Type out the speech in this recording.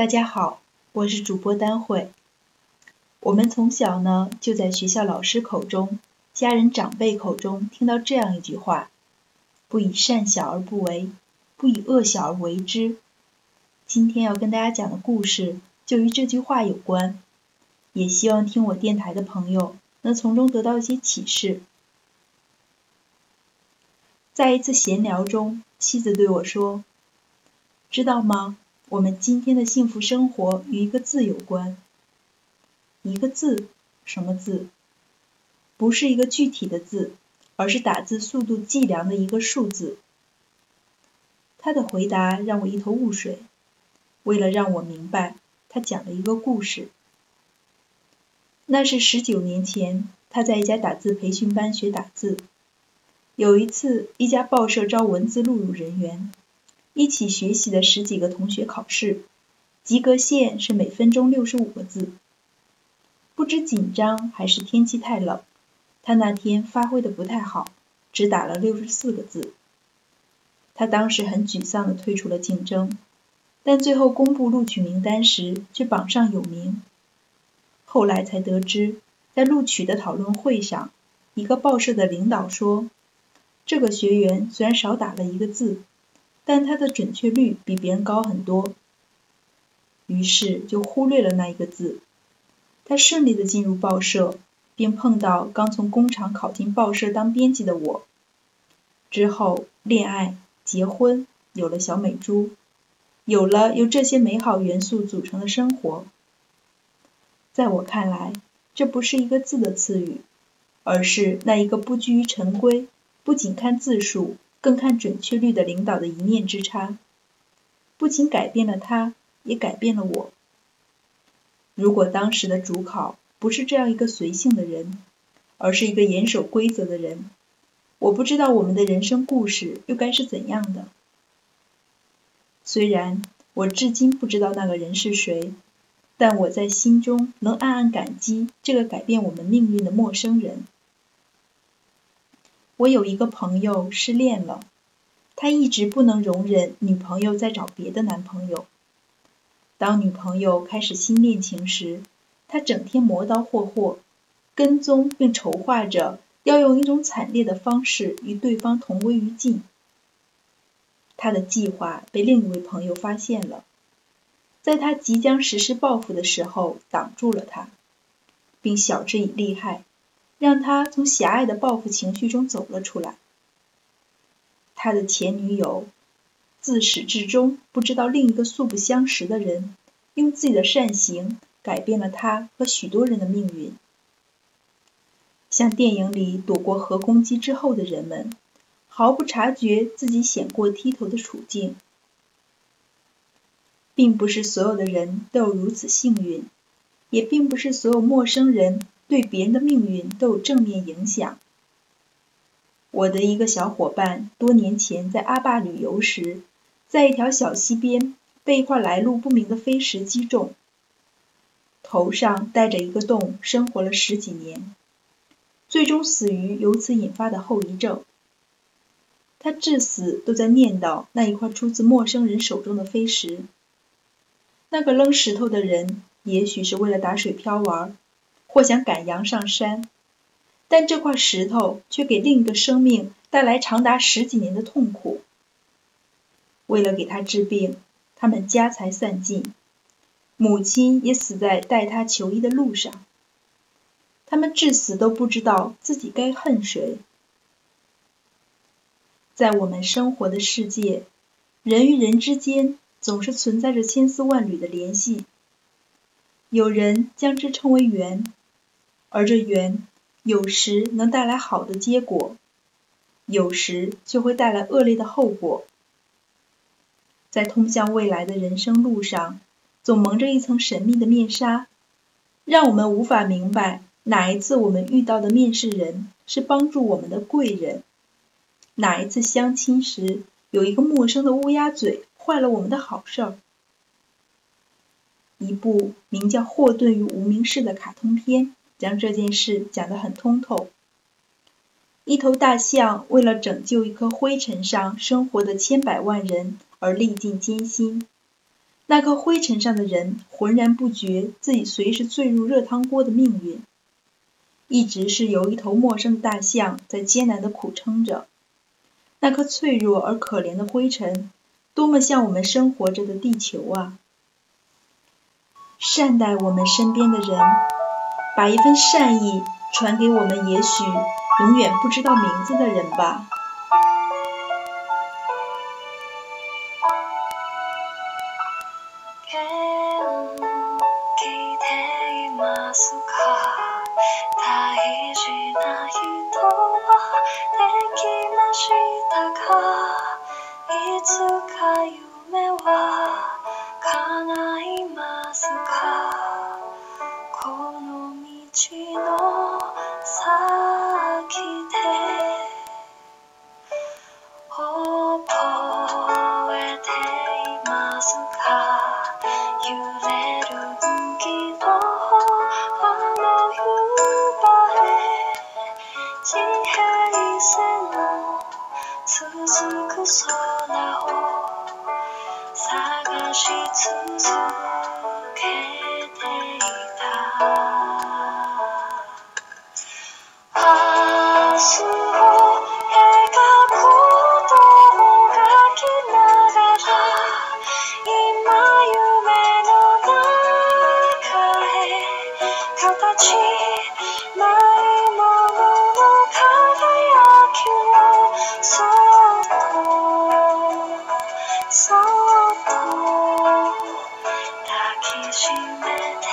大家好，我是主播丹慧。我们从小呢就在学校老师口中、家人长辈口中听到这样一句话：“不以善小而不为，不以恶小而为之。”今天要跟大家讲的故事就与这句话有关，也希望听我电台的朋友能从中得到一些启示。在一次闲聊中，妻子对我说：“知道吗？我们今天的幸福生活与一个字有关。一个字，什么字？不是一个具体的字，而是打字速度计量的一个数字。”他的回答让我一头雾水。为了让我明白，他讲了一个故事。那是十九年前，他在一家打字培训班学打字。有一次，一家报社招文字录入人员，一起学习的十几个同学考试，及格线是每分钟六十五个字。不知紧张还是天气太冷，他那天发挥的不太好，只打了六十四个字。他当时很沮丧的退出了竞争，但最后公布录取名单时却榜上有名。后来才得知，在录取的讨论会上，一个报社的领导说。这个学员虽然少打了一个字，但他的准确率比别人高很多。于是就忽略了那一个字。他顺利的进入报社，并碰到刚从工厂考进报社当编辑的我。之后恋爱、结婚，有了小美珠，有了由这些美好元素组成的生活。在我看来，这不是一个字的赐予，而是那一个不拘于陈规。不仅看字数，更看准确率的领导的一念之差，不仅改变了他，也改变了我。如果当时的主考不是这样一个随性的人，而是一个严守规则的人，我不知道我们的人生故事又该是怎样的。虽然我至今不知道那个人是谁，但我在心中能暗暗感激这个改变我们命运的陌生人。我有一个朋友失恋了，他一直不能容忍女朋友再找别的男朋友。当女朋友开始新恋情时，他整天磨刀霍霍，跟踪并筹划着要用一种惨烈的方式与对方同归于尽。他的计划被另一位朋友发现了，在他即将实施报复的时候挡住了他，并晓之以利害。让他从狭隘的报复情绪中走了出来。他的前女友自始至终不知道另一个素不相识的人用自己的善行改变了他和许多人的命运。像电影里躲过核攻击之后的人们，毫不察觉自己险过剃头的处境。并不是所有的人都有如此幸运，也并不是所有陌生人。对别人的命运都有正面影响。我的一个小伙伴多年前在阿坝旅游时，在一条小溪边被一块来路不明的飞石击中，头上带着一个洞，生活了十几年，最终死于由此引发的后遗症。他至死都在念叨那一块出自陌生人手中的飞石。那个扔石头的人，也许是为了打水漂玩。或想赶羊上山，但这块石头却给另一个生命带来长达十几年的痛苦。为了给他治病，他们家财散尽，母亲也死在带他求医的路上。他们至死都不知道自己该恨谁。在我们生活的世界，人与人之间总是存在着千丝万缕的联系，有人将之称为缘。而这缘有时能带来好的结果，有时却会带来恶劣的后果。在通向未来的人生路上，总蒙着一层神秘的面纱，让我们无法明白哪一次我们遇到的面试人是帮助我们的贵人，哪一次相亲时有一个陌生的乌鸦嘴坏了我们的好事儿。一部名叫《霍顿与无名氏》的卡通片。将这件事讲得很通透。一头大象为了拯救一颗灰尘上生活的千百万人而历尽艰辛，那颗灰尘上的人浑然不觉自己随时坠入热汤锅的命运，一直是由一头陌生的大象在艰难的苦撑着。那颗脆弱而可怜的灰尘，多么像我们生活着的地球啊！善待我们身边的人，把一份善意传给我们也许永远不知道名字的人吧。揺れる雲間をあの夕方、地平線の続く空を探し続ける。形ないものの輝きをそっそっ抱きしめて